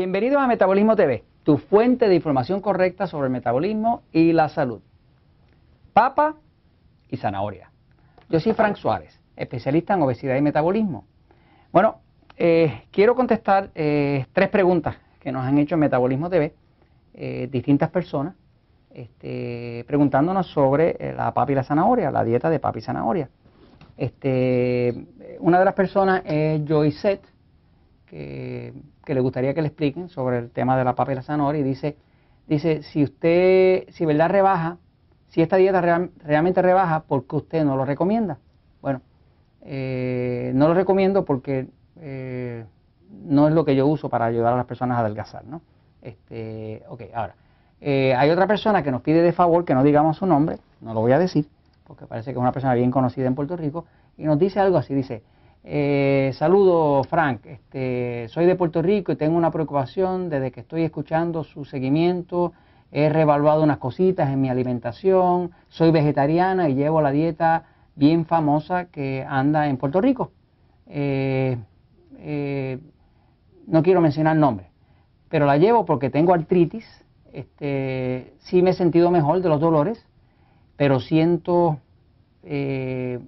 Bienvenidos a Metabolismo TV, tu fuente de información correcta sobre el metabolismo y la salud. Papa y zanahoria. Yo soy Frank Suárez, especialista en obesidad y metabolismo. Bueno, eh, quiero contestar eh, tres preguntas que nos han hecho en Metabolismo TV, eh, distintas personas, este, preguntándonos sobre la papa y la zanahoria, la dieta de papa y zanahoria. Este, una de las personas es Joy Seth, que, le gustaría que le expliquen sobre el tema de la papa y la zanahoria y dice, dice si usted, si verdad rebaja, si esta dieta realmente rebaja, ¿por qué usted no lo recomienda? Bueno, eh, no lo recomiendo porque eh, no es lo que yo uso para ayudar a las personas a adelgazar, ¿no? Este, ok, ahora, eh, hay otra persona que nos pide de favor que no digamos su nombre, no lo voy a decir, porque parece que es una persona bien conocida en Puerto Rico, y nos dice algo así, dice, eh, saludo Frank, este, soy de Puerto Rico y tengo una preocupación desde que estoy escuchando su seguimiento. He revaluado unas cositas en mi alimentación, soy vegetariana y llevo la dieta bien famosa que anda en Puerto Rico. Eh, eh, no quiero mencionar nombres, pero la llevo porque tengo artritis. Este, sí me he sentido mejor de los dolores, pero siento, me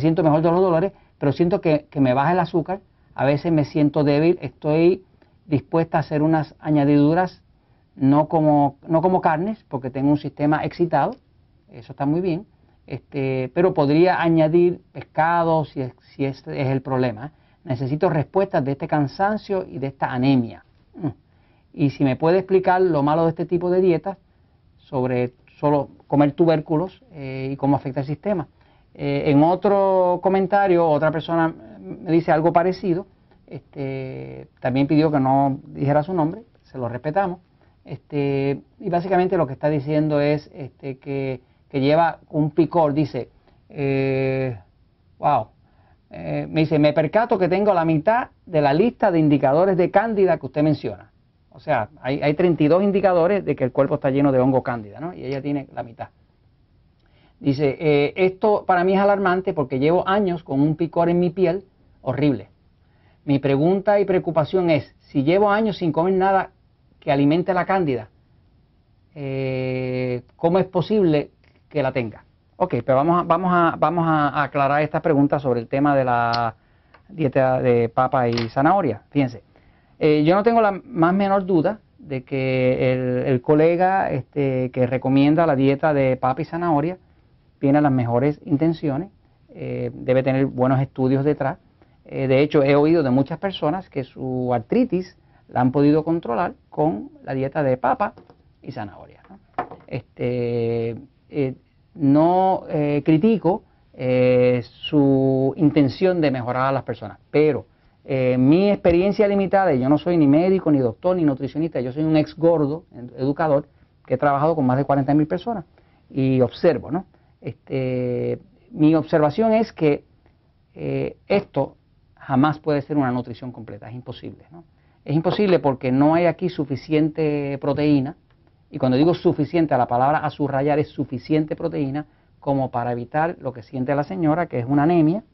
siento mejor de los dolores, pero siento que, me baja el azúcar, a veces me siento débil, estoy dispuesta a hacer unas añadiduras, no como, no como carnes, porque tengo un sistema excitado, eso está muy bien, este, pero podría añadir pescado si, es, si es el problema. Necesito respuestas de este cansancio y de esta anemia. Mm. Y si me puede explicar lo malo de este tipo de dieta, sobre solo comer tubérculos eh, y cómo afecta el sistema. Eh, en otro comentario, otra persona me dice algo parecido, este, también pidió que no dijera su nombre, se lo respetamos, este, y básicamente lo que está diciendo es este, que, lleva un picor, dice, eh, wow, eh, me dice, me percato que tengo la mitad de la lista de indicadores de cándida que usted menciona. O sea, hay, hay 32 indicadores de que el cuerpo está lleno de hongo cándida, ¿no? Y ella tiene la mitad. Dice, eh, esto para mí es alarmante porque llevo años con un picor en mi piel horrible. Mi pregunta y preocupación es, si llevo años sin comer nada que alimente la cándida, eh, ¿cómo es posible que la tenga? Ok, pero vamos a, vamos a, vamos a aclarar esta pregunta sobre el tema de la dieta de papa y zanahoria. Fíjense, eh, yo no tengo la más menor duda de que el, el colega este, que recomienda la dieta de papa y zanahoria, tiene las mejores intenciones, eh, debe tener buenos estudios detrás. Eh, de hecho, he oído de muchas personas que su artritis la han podido controlar con la dieta de papa y zanahoria. ¿no? Este, eh, no critico su intención de mejorar a las personas, pero mi experiencia limitada, y yo no soy ni médico, ni doctor, ni nutricionista, yo soy un ex gordo, educador, que he trabajado con más de 40 mil personas y observo, ¿no? Este, mi observación es que eh, esto jamás puede ser una nutrición completa, es imposible. ¿no? Es imposible porque no hay aquí suficiente proteína, y cuando digo suficiente, la palabra a subrayar es suficiente proteína como para evitar lo que siente la señora, que es una anemia,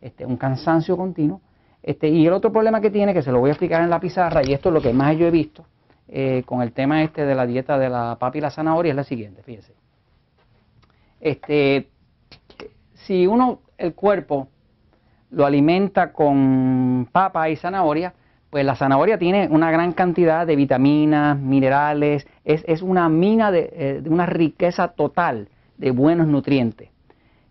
este, un cansancio continuo. Este, y el otro problema que tiene, que se lo voy a explicar en la pizarra, y esto es lo que más yo he visto eh, con el tema este de la dieta de la papa y la zanahoria, es la siguiente, fíjense. Este, si uno, el cuerpo, lo alimenta con papa y zanahoria, pues la zanahoria tiene una gran cantidad de vitaminas, minerales, es, una mina eh, de, una riqueza total de buenos nutrientes.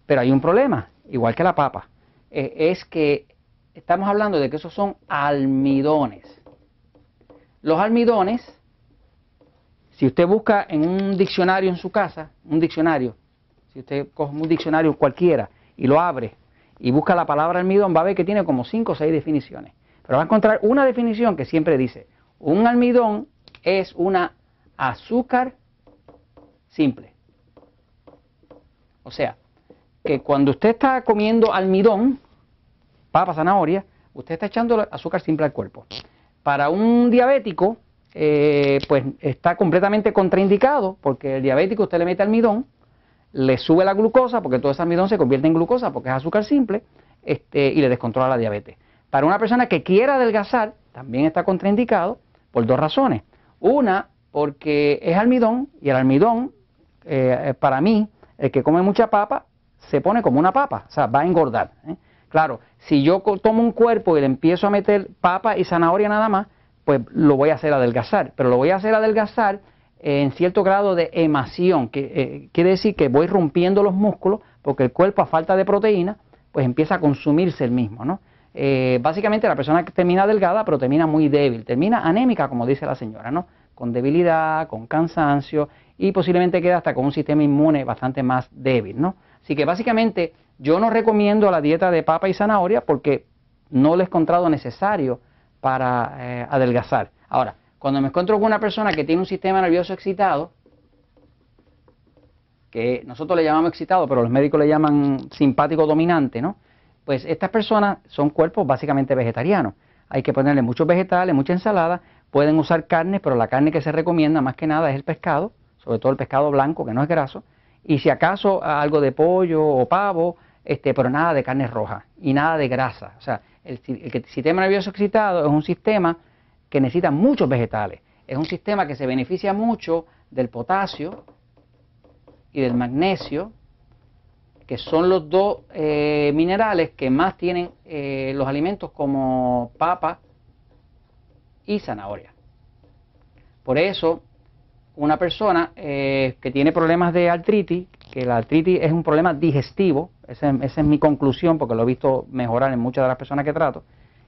Pero hay un problema, igual que la papa, eh, es que estamos hablando de que esos son almidones. Los almidones, si usted busca en un diccionario en su casa, un diccionario, si usted coge un diccionario cualquiera y lo abre y busca la palabra almidón, va a ver que tiene como 5 o 6 definiciones. Pero va a encontrar una definición que siempre dice, un almidón es una azúcar simple. O sea, que cuando usted está comiendo almidón, papa, zanahoria, usted está echando azúcar simple al cuerpo. Para un diabético, eh, pues está completamente contraindicado, porque el diabético usted le mete almidón le sube la glucosa, porque todo ese almidón se convierte en glucosa, porque es azúcar simple, este, y le descontrola la diabetes. Para una persona que quiera adelgazar, también está contraindicado, por dos razones. Una, porque es almidón y el almidón, eh, para mí, el que come mucha papa, se pone como una papa, o sea, va a engordar. ¿eh? Claro, si yo tomo un cuerpo y le empiezo a meter papa y zanahoria nada más, pues lo voy a hacer adelgazar, pero lo voy a hacer adelgazar en cierto grado de emación, que eh, quiere decir que voy rompiendo los músculos porque el cuerpo a falta de proteína, pues empieza a consumirse el mismo, ¿no? Eh, básicamente la persona termina delgada, pero termina muy débil, termina anémica, como dice la señora, ¿no? Con debilidad, con cansancio y posiblemente queda hasta con un sistema inmune bastante más débil, ¿no? Así que básicamente yo no recomiendo la dieta de papa y zanahoria porque no lo he encontrado necesario para eh, adelgazar. Ahora, cuando me encuentro con una persona que tiene un sistema nervioso excitado, que nosotros le llamamos excitado, pero los médicos le llaman simpático dominante, ¿no? Pues estas personas son cuerpos básicamente vegetarianos. Hay que ponerle muchos vegetales, mucha ensalada, pueden usar carne, pero la carne que se recomienda más que nada es el pescado, sobre todo el pescado blanco que no es graso, y si acaso algo de pollo o pavo, este, pero nada de carne roja y nada de grasa. O sea, el, el sistema nervioso excitado es un sistema que necesita muchos vegetales. Es un sistema que se beneficia mucho del potasio y del magnesio, que son los dos eh, minerales que más tienen eh, los alimentos como papa y zanahoria. Por eso, una persona eh, que tiene problemas de artritis, que la artritis es un problema digestivo, esa, esa, es mi conclusión porque lo he visto mejorar en muchas de las personas que trato,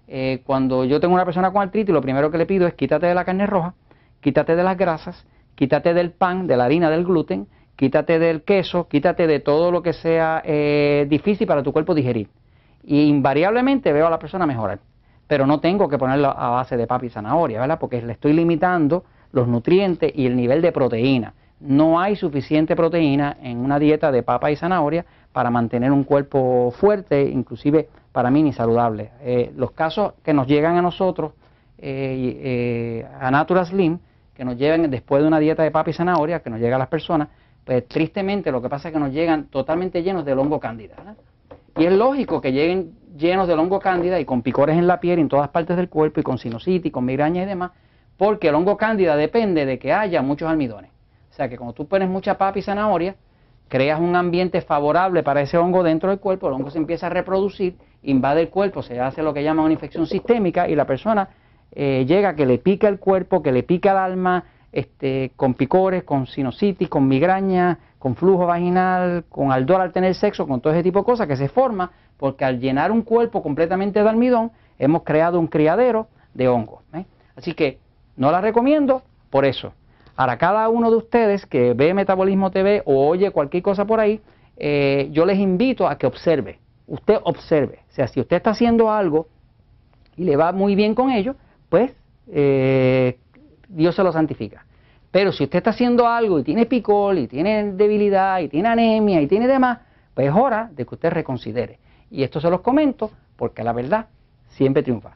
eh, cuando yo tengo una persona con artritis, lo primero que le pido es quítate de la carne roja, quítate de las grasas, quítate del pan, de la harina, del gluten, quítate del queso, quítate de todo lo que sea eh, difícil para tu cuerpo digerir. Y invariablemente veo a la persona mejorar. Pero no tengo que ponerlo a base de papa y zanahoria, ¿verdad? Porque le estoy limitando los nutrientes y el nivel de proteína. No hay suficiente proteína en una dieta de papa y zanahoria para mantener un cuerpo fuerte, inclusive para mí ni saludable. Eh, los casos que nos llegan a nosotros, eh, eh, a Natural Slim, que nos llegan después de una dieta de papa y zanahoria, que nos llega a las personas, pues tristemente lo que pasa es que nos llegan totalmente llenos de hongo cándida. Y es lógico que lleguen llenos de hongo cándida y con picores en la piel y en todas partes del cuerpo y con sinusitis, con migraña y demás, porque el hongo cándida depende de que haya muchos almidones. O sea que cuando tú pones mucha papa y zanahoria, creas un ambiente favorable para ese hongo dentro del cuerpo, el hongo se empieza a reproducir, invade el cuerpo, se hace lo que llama una infección sistémica y la persona eh, llega que le pica el cuerpo, que le pica el alma, este, con picores, con sinusitis, con migraña, con flujo vaginal, con ardor al tener sexo, con todo ese tipo de cosas que se forma porque al llenar un cuerpo completamente de almidón hemos creado un criadero de hongos. ¿eh? Así que no la recomiendo por eso. Ahora, cada uno de ustedes que ve Metabolismo TV o oye cualquier cosa por ahí, eh, yo les invito a que observe. Usted observe. O sea, si usted está haciendo algo y le va muy bien con ello, pues eh, Dios se lo santifica. Pero si usted está haciendo algo y tiene picol, y tiene debilidad, y tiene anemia, y tiene demás, pues es hora de que usted reconsidere. Y esto se los comento porque la verdad siempre triunfa.